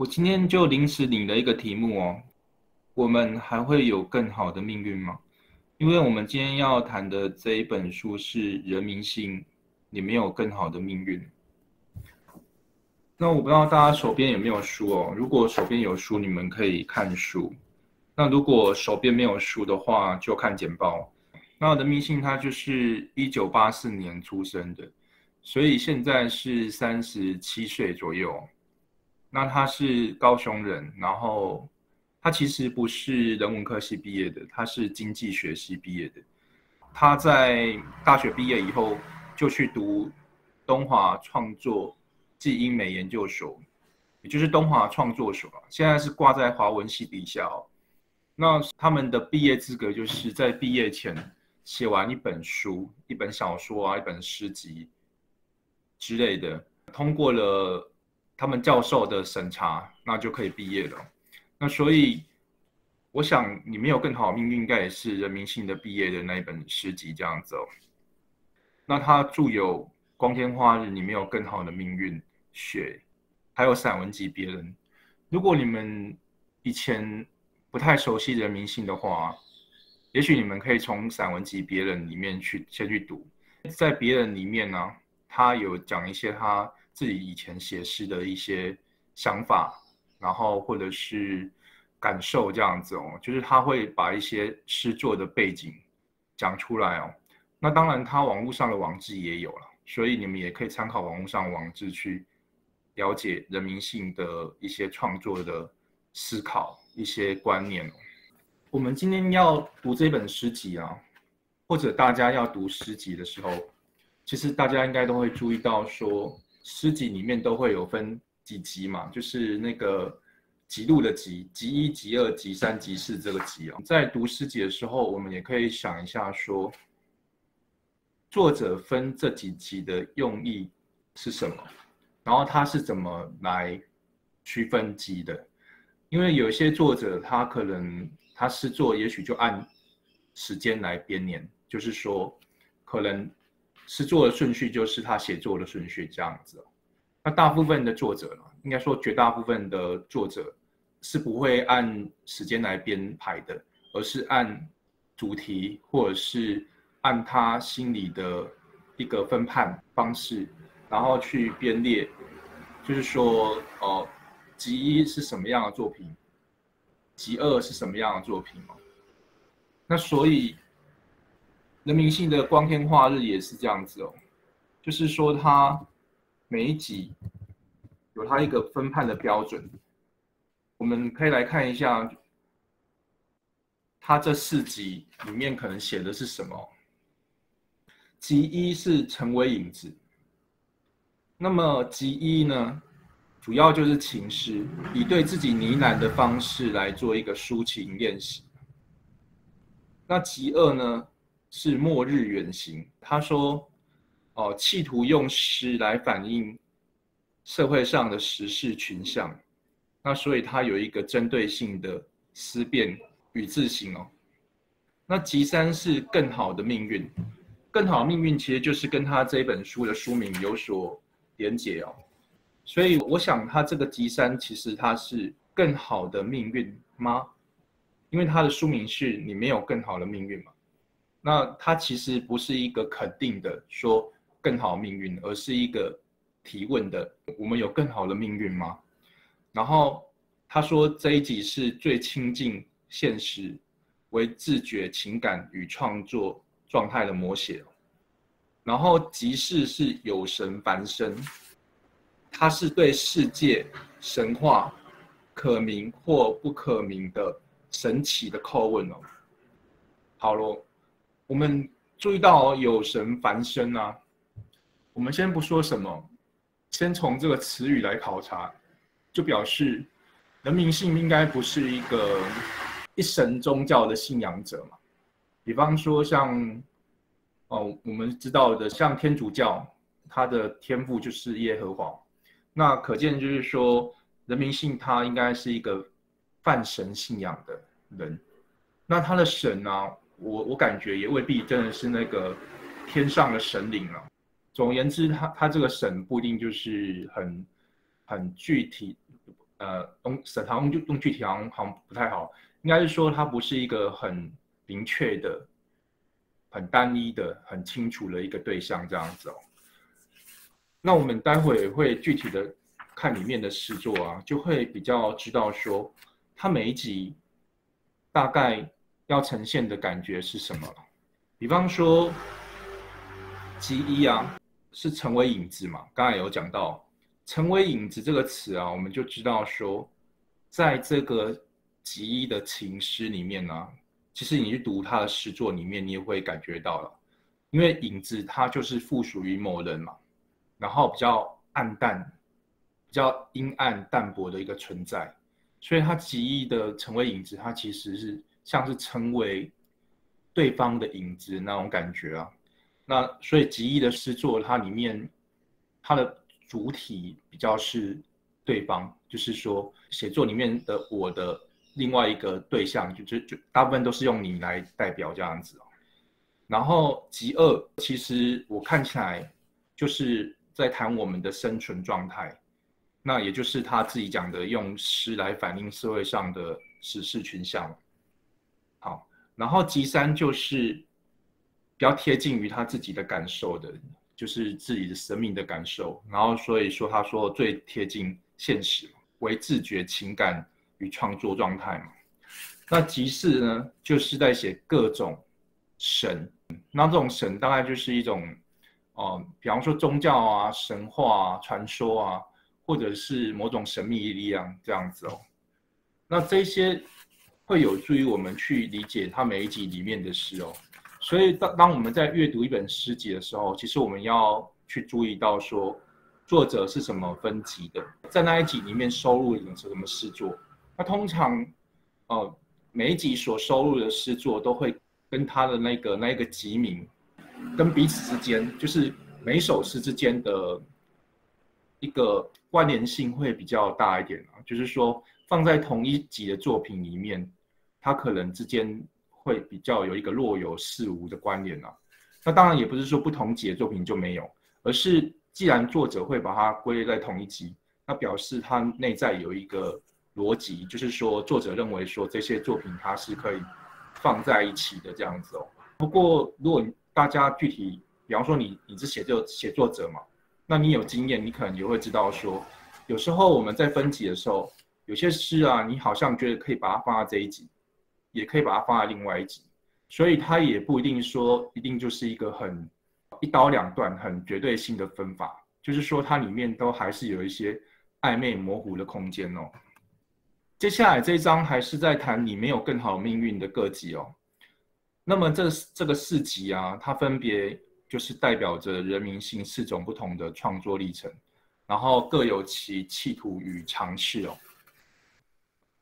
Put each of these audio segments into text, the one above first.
我今天就临时领了一个题目哦，我们还会有更好的命运吗？因为我们今天要谈的这一本书是《人民性》，你没有更好的命运。那我不知道大家手边有没有书哦，如果手边有书，你们可以看书；那如果手边没有书的话，就看简报。那人民性他就是一九八四年出生的，所以现在是三十七岁左右。那他是高雄人，然后他其实不是人文科系毕业的，他是经济学系毕业的。他在大学毕业以后就去读东华创作暨英美研究所，也就是东华创作所，现在是挂在华文系底下哦。那他们的毕业资格就是在毕业前写完一本书、一本小说啊、一本诗集之类的，通过了。他们教授的审查，那就可以毕业了。那所以，我想你没有更好的命运，应该也是人民性的毕业的那一本诗集这样子哦。那他著有《光天化日》，你没有更好的命运，雪，还有散文集《别人》。如果你们以前不太熟悉人民性的话，也许你们可以从散文集《别人》里面去先去读。在《别人》里面呢，他有讲一些他。自己以前写诗的一些想法，然后或者是感受这样子哦，就是他会把一些诗作的背景讲出来哦。那当然，他网络上的网志也有了，所以你们也可以参考网络上网志去了解人民性的一些创作的思考、一些观念。我们今天要读这本诗集啊，或者大家要读诗集的时候，其实大家应该都会注意到说。诗集里面都会有分几集嘛，就是那个集录的集，集一、集二、集三、集四这个集哦。在读诗集的时候，我们也可以想一下，说作者分这几集的用意是什么，然后他是怎么来区分集的？因为有些作者他可能他诗作也许就按时间来编年，就是说可能。诗作的顺序就是他写作的顺序这样子。那大部分的作者呢，应该说绝大部分的作者是不会按时间来编排的，而是按主题或者是按他心里的一个分判方式，然后去编列，就是说，哦，集一是什么样的作品，集二是什么样的作品哦。那所以。人民性的光天化日也是这样子哦，就是说它每一集有它一个分判的标准，我们可以来看一下，它这四集里面可能写的是什么。集一是成为影子，那么集一呢，主要就是情诗，以对自己呢喃的方式来做一个抒情练习。那集二呢？是末日远行。他说：“哦，企图用诗来反映社会上的时事群像，那所以他有一个针对性的思辨与自省哦。那吉三是更好的命运，更好的命运其实就是跟他这一本书的书名有所连结哦。所以我想他这个吉三其实他是更好的命运吗？因为他的书名是你没有更好的命运嘛。”那它其实不是一个肯定的说更好命运，而是一个提问的：我们有更好的命运吗？然后他说这一集是最亲近现实、为自觉情感与创作状态的摹写。然后即是是有神凡身，它是对世界神话可名或不可名的神奇的叩问哦。好喽。我们注意到有神凡身啊，我们先不说什么，先从这个词语来考察，就表示人民性应该不是一个一神宗教的信仰者嘛。比方说像哦，我们知道的像天主教，他的天赋就是耶和华，那可见就是说人民性他应该是一个泛神信仰的人，那他的神呢？我我感觉也未必真的是那个天上的神灵了。总而言之，他他这个神不一定就是很很具体，呃，用沈堂就用具体好像好像不太好，应该是说他不是一个很明确的、很单一的、很清楚的一个对象这样子哦。那我们待会会具体的看里面的诗作啊，就会比较知道说，他每一集大概要呈现的感觉是什么。比方说，集一啊，是成为影子嘛？刚才有讲到。成为影子这个词啊，我们就知道说，在这个吉一的情诗里面呢，其实你去读他的诗作里面，你也会感觉到了，因为影子它就是附属于某人嘛，然后比较暗淡、比较阴暗淡薄的一个存在，所以他极意的成为影子，它其实是像是成为对方的影子那种感觉啊。那所以极意的诗作，它里面它的。主体比较是对方，就是说写作里面的我的另外一个对象，就就就大部分都是用你来代表这样子哦。然后极恶，其实我看起来就是在谈我们的生存状态，那也就是他自己讲的，用诗来反映社会上的时事群像。然后极三就是比较贴近于他自己的感受的。就是自己的生命的感受，然后所以说他说最贴近现实为自觉情感与创作状态嘛。那集四呢，就是在写各种神，那这种神大概就是一种，哦，比方说宗教啊、神话啊、传说啊，或者是某种神秘力量这样子哦。那这些会有助于我们去理解他每一集里面的诗哦。所以当当我们在阅读一本诗集的时候，其实我们要去注意到说，作者是什么分级的，在那一集里面收录的是什么诗作。那通常，呃，每一集所收录的诗作都会跟他的那个那一个集名，跟彼此之间，就是每首诗之间的一个关联性会比较大一点啊。就是说，放在同一集的作品里面，它可能之间。会比较有一个若有似无的关联啊，那当然也不是说不同级的作品就没有，而是既然作者会把它归类在同一集，那表示它内在有一个逻辑，就是说作者认为说这些作品它是可以放在一起的这样子哦。不过如果大家具体，比方说你你是写作写作者嘛，那你有经验，你可能也会知道说，有时候我们在分级的时候，有些诗啊，你好像觉得可以把它放在这一集。也可以把它放在另外一集，所以它也不一定说一定就是一个很一刀两断、很绝对性的分法，就是说它里面都还是有一些暧昧模糊的空间哦。接下来这一章还是在谈你没有更好命运的各级哦。那么这这个四级啊，它分别就是代表着人民性四种不同的创作历程，然后各有其企图与尝试哦。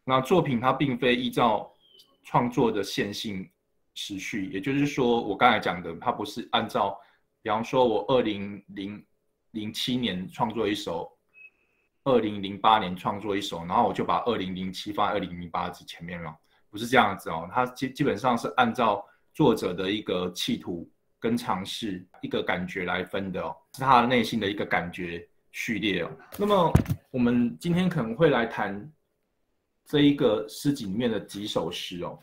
那作品它并非依照。创作的线性持续，也就是说，我刚才讲的，它不是按照，比方说，我二零零零七年创作一首，二零零八年创作一首，然后我就把二零零七放在二零零八之前面了，不是这样子哦，它基基本上是按照作者的一个企图跟尝试一个感觉来分的哦，是他内心的一个感觉序列哦。那么我们今天可能会来谈。这一个诗集里面的几首诗哦，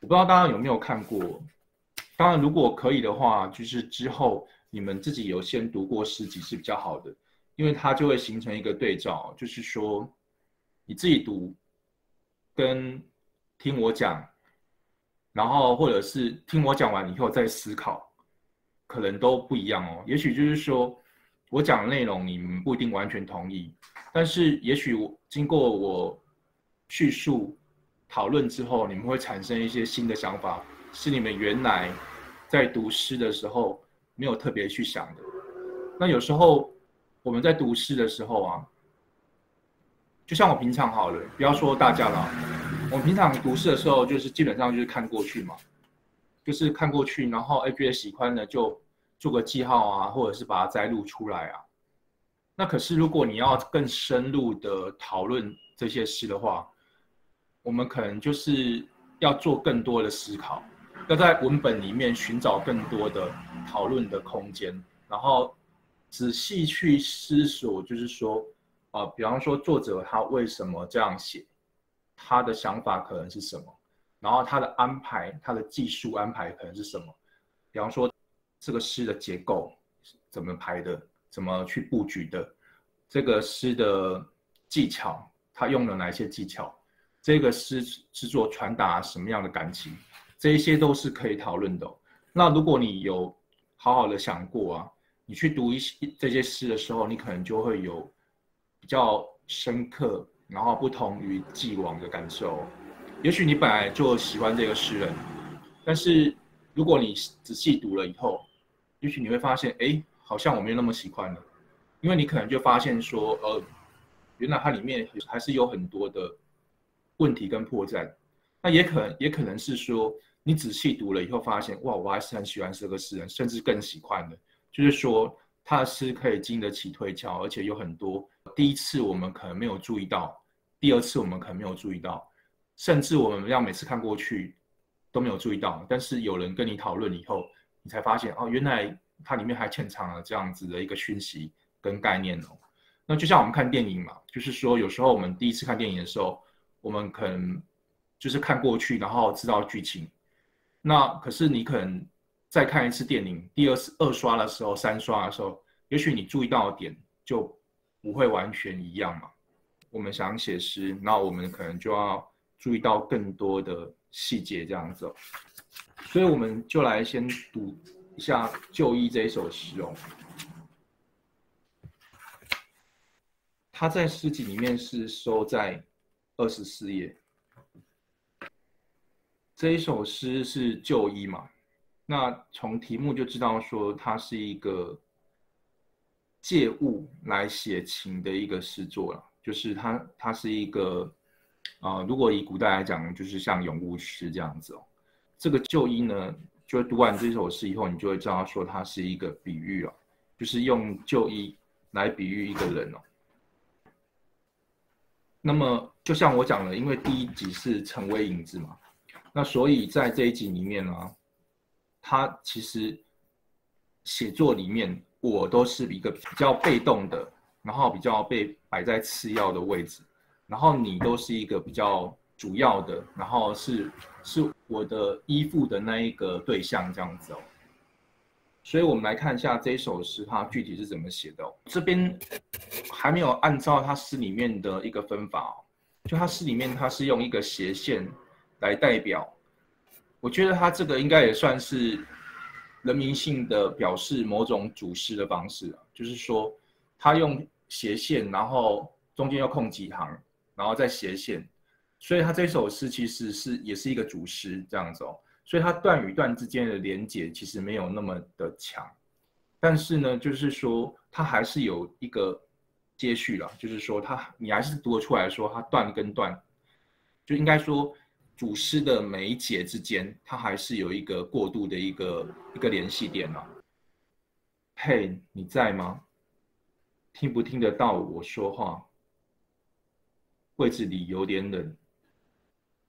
我不知道大家有没有看过。当然，如果可以的话，就是之后你们自己有先读过诗集是比较好的，因为它就会形成一个对照，就是说你自己读跟听我讲，然后或者是听我讲完以后再思考，可能都不一样哦。也许就是说我讲的内容你们不一定完全同意，但是也许经过我。叙述、讨论之后，你们会产生一些新的想法，是你们原来在读诗的时候没有特别去想的。那有时候我们在读诗的时候啊，就像我平常好了，不要说大家了，我们平常读诗的时候，就是基本上就是看过去嘛，就是看过去，然后哎觉得喜欢的就做个记号啊，或者是把它摘录出来啊。那可是如果你要更深入的讨论这些诗的话，我们可能就是要做更多的思考，要在文本里面寻找更多的讨论的空间，然后仔细去思索，就是说啊，比方说作者他为什么这样写，他的想法可能是什么，然后他的安排，他的技术安排可能是什么，比方说这个诗的结构怎么排的，怎么去布局的，这个诗的技巧，他用了哪些技巧，这个诗制作传达什么样的感情，这一些都是可以讨论的。那如果你有好好的想过啊，你去读一些这些诗的时候，你可能就会有比较深刻，然后不同于既往的感受。也许你本来就喜欢这个诗人，但是如果你仔细读了以后，也许你会发现，哎，好像我没有那么喜欢了，因为你可能就发现说，呃，原来它里面还是有很多的问题跟破绽。那也可能也可能是说。你仔细读了以后，发现哇，我还是很喜欢这个诗人，甚至更喜欢的，就是说他的诗可以经得起推敲，而且有很多第一次我们可能没有注意到，第二次我们可能没有注意到，甚至我们要每次看过去都没有注意到，但是有人跟你讨论以后，你才发现哦，原来它里面还潜藏了这样子的一个讯息跟概念哦。那就像我们看电影嘛，就是说有时候我们第一次看电影的时候，我们可能就是看过去，然后知道剧情。那可是你可能再看一次电影，第二次二刷的时候、三刷的时候，也许你注意到的点就不会完全一样嘛。我们想写诗，那我们可能就要注意到更多的细节，这样子。所以我们就来先读一下《就医》这一首诗哦。它在诗集里面是收在二十四页。这一首诗是旧衣嘛？那从题目就知道说它是一个借物来写情的一个诗作了。就是它，它是一个啊，如果以古代来讲，就是像咏物诗这样子哦。这个旧衣呢，就读完这首诗以后，你就会知道说它是一个比喻哦，就是用旧衣来比喻一个人哦。那么就像我讲的，因为第一集是成为影子嘛。那所以在这一集里面呢，他其实写作里面我都是一个比较被动的，然后比较被摆在次要的位置，然后你都是一个比较主要的，然后是是我的依附的那一个对象这样子哦。所以我们来看一下这首诗它具体是怎么写的。这边还没有按照他诗里面的一个分法哦，就他诗里面他是用一个斜线。来代表，我觉得他这个应该也算是人民性的表示某种主诗的方式啊，就是说他用斜线，然后中间要空几行，然后再斜线，所以他这首诗其实是也是一个主诗这样子哦，所以它段与段之间的连接其实没有那么的强，但是呢，就是说它还是有一个接续了，就是说它你还是读得出来说它段跟段，就应该说。主诗的每一节之间，它还是有一个过渡的一个一个联系点哦。嘿，你在吗？听不听得到我说话？柜子里有点冷，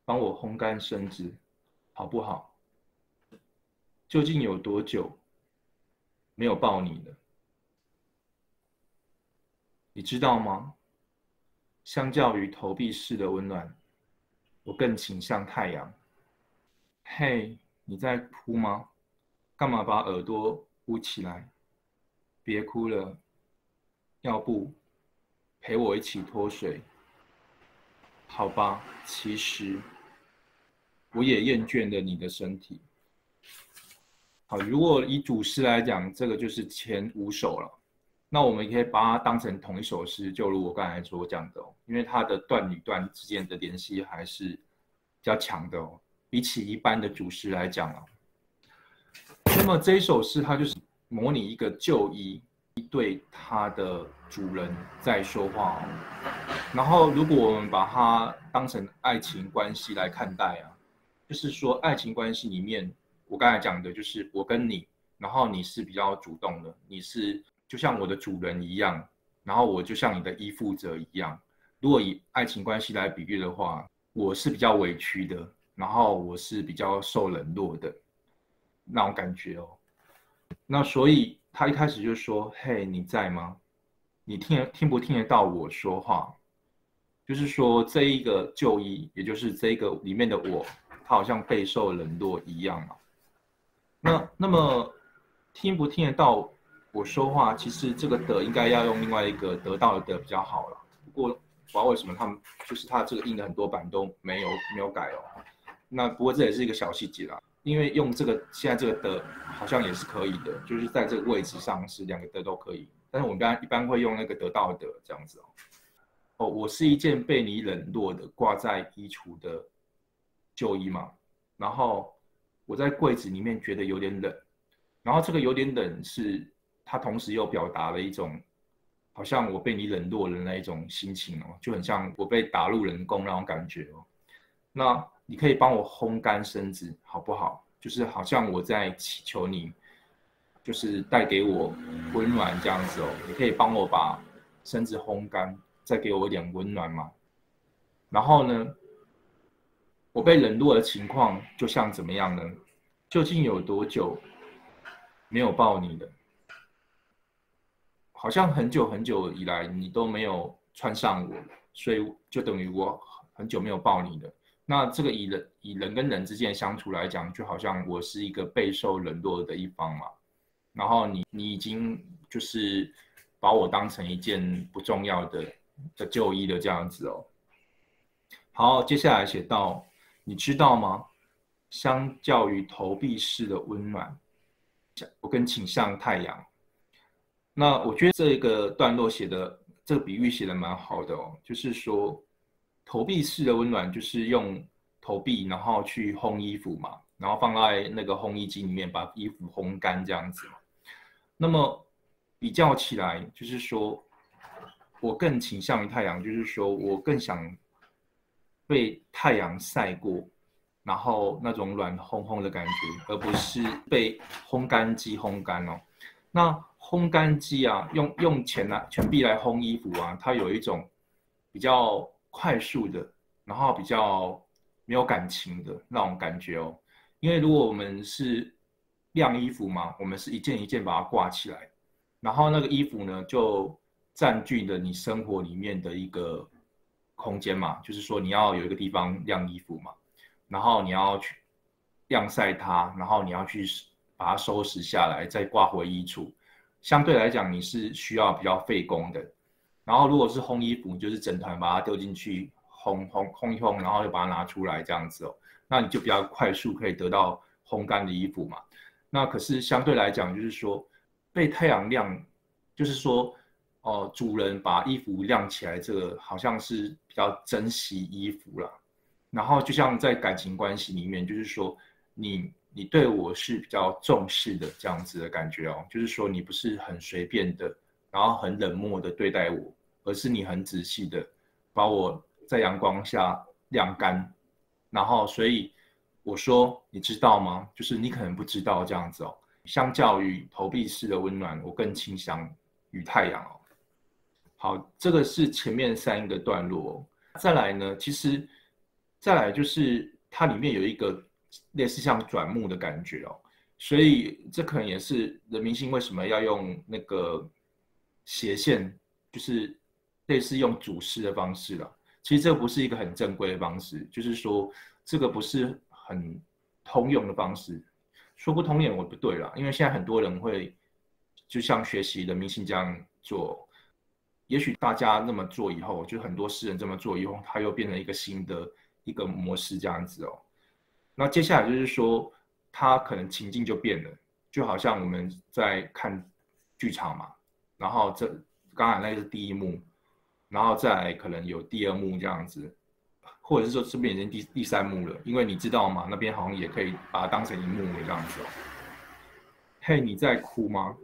帮我烘干身子，好不好？究竟有多久没有抱你了？你知道吗？相较于投币式的温暖。我更倾向太阳。嘿，你在哭吗？干嘛把耳朵捂起来？别哭了，要不陪我一起脱水？好吧，其实我也厌倦了你的身体。好，如果以主诗来讲，这个就是前五首了。那我们可以把它当成同一首诗，就如我刚才所讲的哦，因为它的段与段之间的联系还是比较强的哦，比起一般的主诗来讲啊。那么这一首诗，它就是模拟一个旧衣一对它的主人在说话哦。然后，如果我们把它当成爱情关系来看待啊，就是说爱情关系里面，我刚才讲的就是我跟你，然后你是比较主动的，你是。就像我的主人一样，然后我就像你的依附者一样。如果以爱情关系来比喻的话，我是比较委屈的，然后我是比较受冷落的那种感觉哦。那所以他一开始就说：“嘿，你在吗？你听听不听得到我说话？就是说这一个就医，也就是这个里面的我，好像备受冷落一样嘛。那那么听不听得到我说话？其实这个的应该要用另外一个得到的比较好了。不过不知道为什么他们就是他这个印的很多版都没有没有改哦。那不过这也是一个小细节啦，因为用这个现在这个的好像也是可以的，就是在这个位置上是两个的都可以。但是我们一般一般会用那个得到的这样子哦。哦，我是一件被你冷落的挂在衣橱的旧衣嘛，然后。我在柜子里面觉得有点冷，然后这个有点冷是它同时又表达了一种好像我被你冷落的那一种心情哦，就很像我被打入冷宫那种感觉哦。那你可以帮我烘干身子好不好？就是好像我在祈求你，就是带给我温暖这样子哦。你可以帮我把身子烘干，再给我一点温暖吗？然后呢？我被冷落的情况就像怎么样呢？究竟有多久没有抱你的？好像很久很久以来你都没有穿上我，所以就等于我很久没有抱你的。那这个以人以人跟人之间相处来讲，就好像我是一个备受冷落的一方嘛。然后你你已经就是把我当成一件不重要的的旧衣的这样子哦。好，接下来写到。你知道吗？相较于投币式的温暖，我更倾向太阳。那我觉得这个段落写的这个比喻写的蛮好的哦，就是说投币式的温暖就是用投币然后去烘衣服嘛，然后放在那个烘衣机里面把衣服烘干这样子嘛。那么比较起来，就是说我更倾向于太阳，就是说我更想。被太阳晒过，然后那种软烘烘的感觉，而不是被烘干机烘干哦。那烘干机啊，用用钱来钱币来烘衣服啊，它有一种比较快速的，然后比较没有感情的那种感觉哦。因为如果我们是晾衣服嘛，我们是一件一件把它挂起来，然后那个衣服呢，就占据了你生活里面的一个。空间嘛，就是说你要有一个地方晾衣服嘛，然后你要去晾晒它，然后你要去把它收拾下来，再挂回衣橱。相对来讲，你是需要比较费工的。然后如果是烘衣服，就是整团把它丢进去烘烘烘一烘，然后又把它拿出来这样子哦，那你就比较快速可以得到烘干的衣服嘛。那可是相对来讲，就是说被太阳晾，就是说。哦，主人把衣服晾起来，这个好像是比较珍惜衣服了。然后就像在感情关系里面，就是说你你对我是比较重视的这样子的感觉哦，就是说你不是很随便的，然后很冷漠的对待我，而是你很仔细的把我在阳光下晾干。然后所以我说，你知道吗？就是你可能不知道这样子哦。相较于投币式的温暖，我更倾向于太阳哦。好，这个是前面三个段落。再来呢，其实再来就是它里面有一个类似像转幕的感觉哦，所以这可能也是人民星为什么要用那个斜线，就是类似用主诗的方式了。其实这不是一个很正规的方式，就是说这个不是很通用的方式。说不通也我不对了，因为现在很多人会就像学习人民星这样做。也许大家那么做以后，就很多诗人这么做以后，他又变成一个新的一个模式这样子哦。那接下来就是说，他可能情境就变了，就好像我们在看剧场嘛，然后这刚才那个是第一幕，然后再来可能有第二幕这样子，或者是说这边已经第第三幕了，因为你知道嘛？那边好像也可以把它当成一幕这样子哦。嘿，你在哭吗？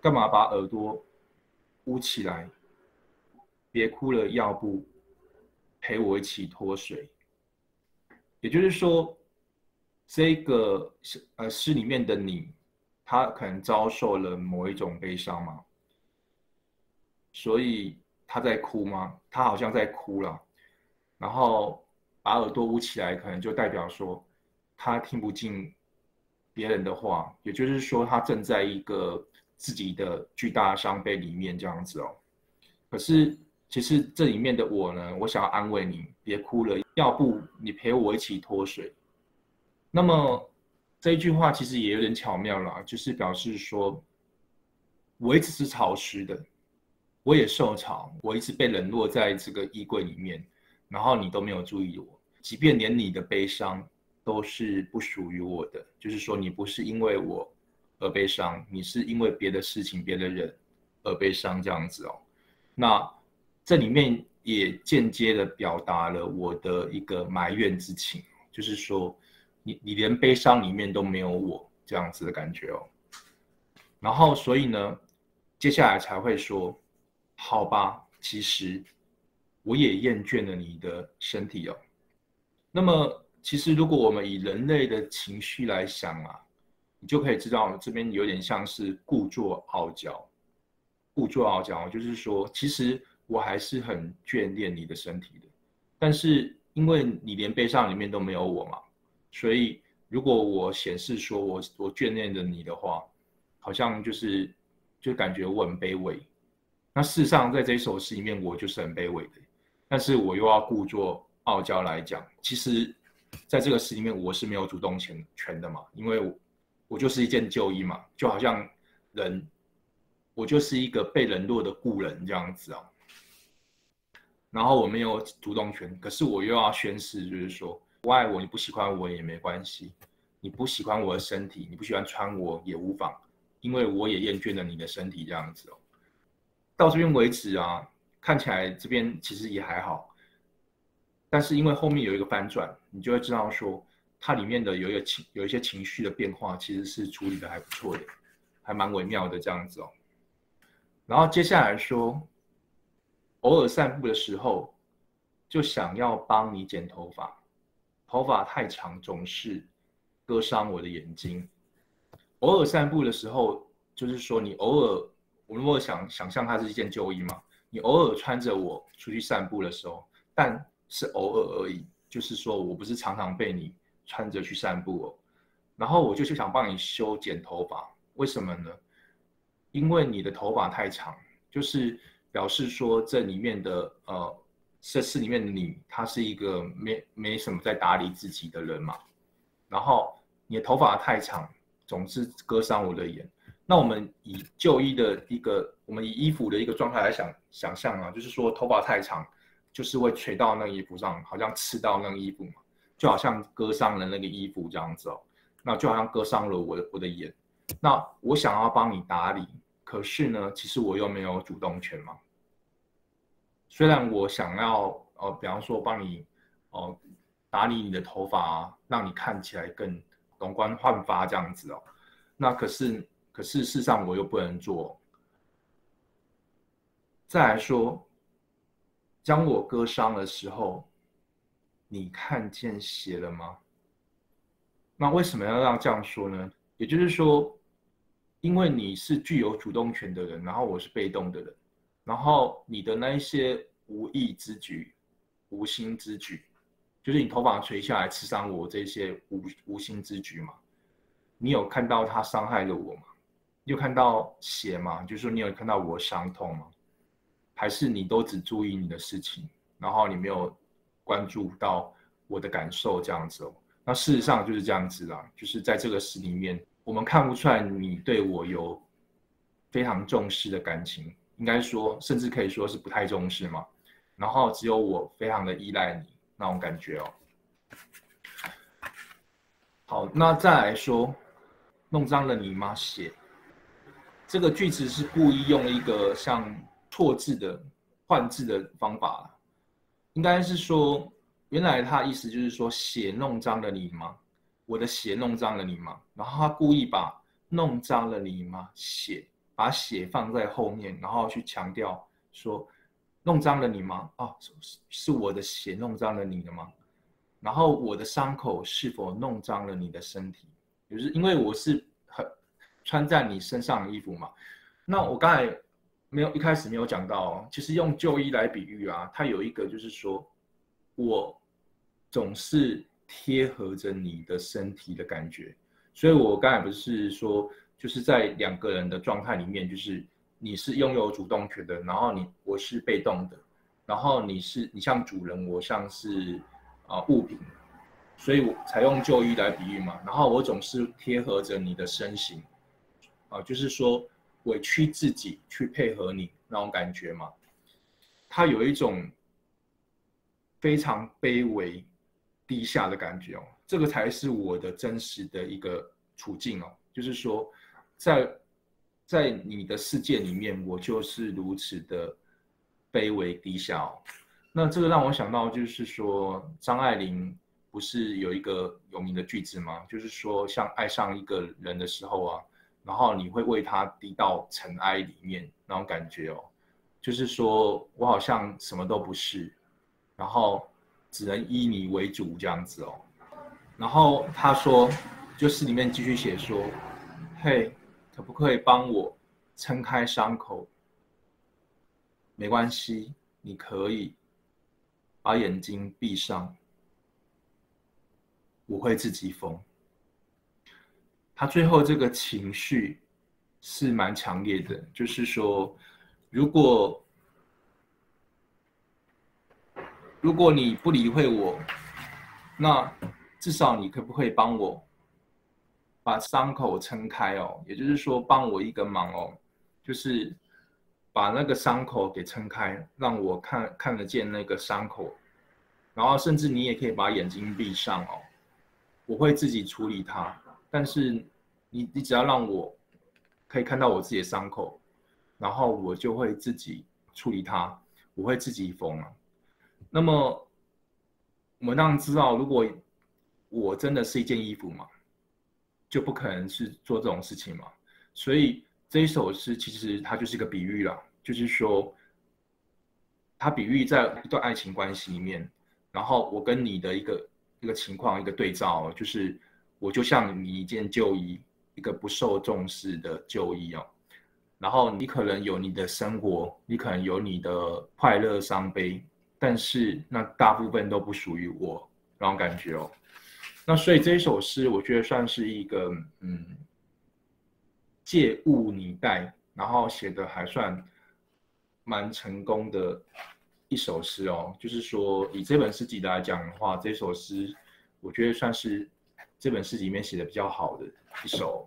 干嘛把耳朵？捂起来，别哭了，要不陪我一起脱水。也就是说，这个呃诗里面的你，他可能遭受了某一种悲伤嘛，所以他在哭吗？他好像在哭了，然后把耳朵捂起来，可能就代表说他听不进别人的话，也就是说他正在一个。自己的巨大伤悲里面这样子哦。可是其实这里面的我呢，我想要安慰你，别哭了，要不你陪我一起脱水。那么这一句话其实也有点巧妙了，就是表示说，我一直是潮湿的，我也受潮，我一直被冷落在这个衣柜里面，然后你都没有注意我，即便连你的悲伤都是不属于我的，就是说你不是因为我而悲伤，你是因为别的事情、别的人而悲伤这样子哦。那这里面也间接的表达了我的一个埋怨之情，就是说，你你连悲伤里面都没有我这样子的感觉哦。然后所以呢，接下来才会说，好吧，其实我也厌倦了你的身体哦。那么其实如果我们以人类的情绪来想啊，你就可以知道这边有点像是故作傲娇。故作傲娇，就是说，其实我还是很眷恋你的身体的，但是因为你连悲伤里面都没有我嘛，所以如果我显示说我我眷恋着你的话，好像就是就感觉我很卑微。那事实上，在这一首诗里面，我就是很卑微的，但是我又要故作傲娇来讲，其实在这个诗里面，我是没有主动权权的嘛，因为我就是一件旧衣嘛，就好像人。我就是一个被冷落的故人这样子啊，然后我没有主动权，可是我又要宣誓，就是说不爱我，你不喜欢我也没关系，你不喜欢我的身体，你不喜欢穿我也无妨，因为我也厌倦了你的身体这样子哦。到这边为止啊，看起来这边其实也还好，但是因为后面有一个翻转，你就会知道说它里面的有一个情有一些情绪的变化，其实是处理的还不错的，还蛮微妙的这样子哦。然后接下来说，偶尔散步的时候，就想要帮你剪头发，头发太长总是割伤我的眼睛。偶尔散步的时候，就是说你偶尔，我如果想想象它是一件旧衣嘛，你偶尔穿着我出去散步的时候，但是偶尔而已，就是说我不是常常被你穿着去散步哦。然后我就是想帮你修剪头发，为什么呢？因为你的头发太长，就是表示说这里面的呃，这诗里面的你，他是一个没没什么在打理自己的人嘛。然后你的头发太长，总是割伤我的眼。那我们以旧衣的一个，我们以衣服的一个状态来想想象啊，就是说头发太长，就是会垂到那衣服上，好像刺到那个衣服嘛，就好像割伤了那个衣服这样子哦。那就好像割伤了我的我的眼。那我想要帮你打理。可是呢，其实我又没有主动权嘛。虽然我想要，呃，比方说帮你，哦，打理你的头发，让你看起来更容光焕发这样子哦。那可是，可是事实上我又不能做。再来说，将我割伤的时候，你看见血了吗？那为什么要让这样说呢？也就是说。因为你是具有主动权的人，然后我是被动的人，然后你的那一些无意之举、无心之举，就是你头发垂下来刺伤我这些无无心之举嘛？你有看到他伤害了我吗？你有看到血吗？就是说你有看到我伤痛吗？还是你都只注意你的事情，然后你没有关注到我的感受这样子哦？那事实上就是这样子啦，就是在这个诗里面。我们看不出来你对我有非常重视的感情，应该说，甚至可以说是不太重视嘛。然后只有我非常的依赖你那种感觉哦。好，那再来说，弄脏了你吗？写这个句子是故意用一个像错字的换字的方法，应该是说，原来他意思就是说，血弄脏了你吗？我的血弄脏了你吗？然后他故意把弄脏了你吗？血把血放在后面，然后去强调说弄脏了你吗？啊，是是我的血弄脏了你的吗？然后我的伤口是否弄脏了你的身体？就是因为我是很穿在你身上的衣服嘛。那我刚才没有一开始没有讲到哦，其实用旧衣来比喻啊，它有一个就是说我总是。贴合着你的身体的感觉，所以我刚才不是说就是在两个人的状态里面，就是你是拥有主动权的，然后你我是被动的，然后你是你像主人，我像是啊物品，所以我采用旧衣来比喻嘛，然后我总是贴合着你的身形，啊，就是说委屈自己去配合你那种感觉嘛，他有一种非常卑微。低下的感觉哦，这个才是我的真实的一个处境哦。就是说，在在你的世界里面，我就是如此的卑微低下哦。那这个让我想到，就是说，张爱玲不是有一个有名的句子吗？就是说，像爱上一个人的时候啊，然后你会为他低到尘埃里面那种感觉哦。就是说我好像什么都不是，然后。只能依你为主这样子哦，然后他说，就是里面继续写说，嘿，可不可以帮我撑开伤口？没关系，你可以把眼睛闭上，我会自己缝。他最后这个情绪是蛮强烈的，就是说，如果。如果你不理会我，那至少你可不可以帮我把伤口撑开哦？也就是说，帮我一个忙哦，就是把那个伤口给撑开，让我看看得见那个伤口。然后，甚至你也可以把眼睛闭上哦，我会自己处理它。但是，你你只要让我可以看到我自己的伤口，然后我就会自己处理它，我会自己缝啊。那么，我们当然知道，如果我真的是一件衣服嘛，就不可能是做这种事情嘛。所以这一首诗其实它就是一个比喻了，就是说，它比喻在一段爱情关系里面，然后我跟你的一个一个情况一个对照，就是我就像你一件旧衣，一个不受重视的旧衣哦。然后你可能有你的生活，你可能有你的快乐伤悲。但是那大部分都不属于我那种感觉哦，那所以这一首诗我觉得算是一个嗯借物拟代，然后写的还算蛮成功的一首诗哦。就是说以这本诗集来讲的话，这首诗我觉得算是这本诗集里面写的比较好的一首。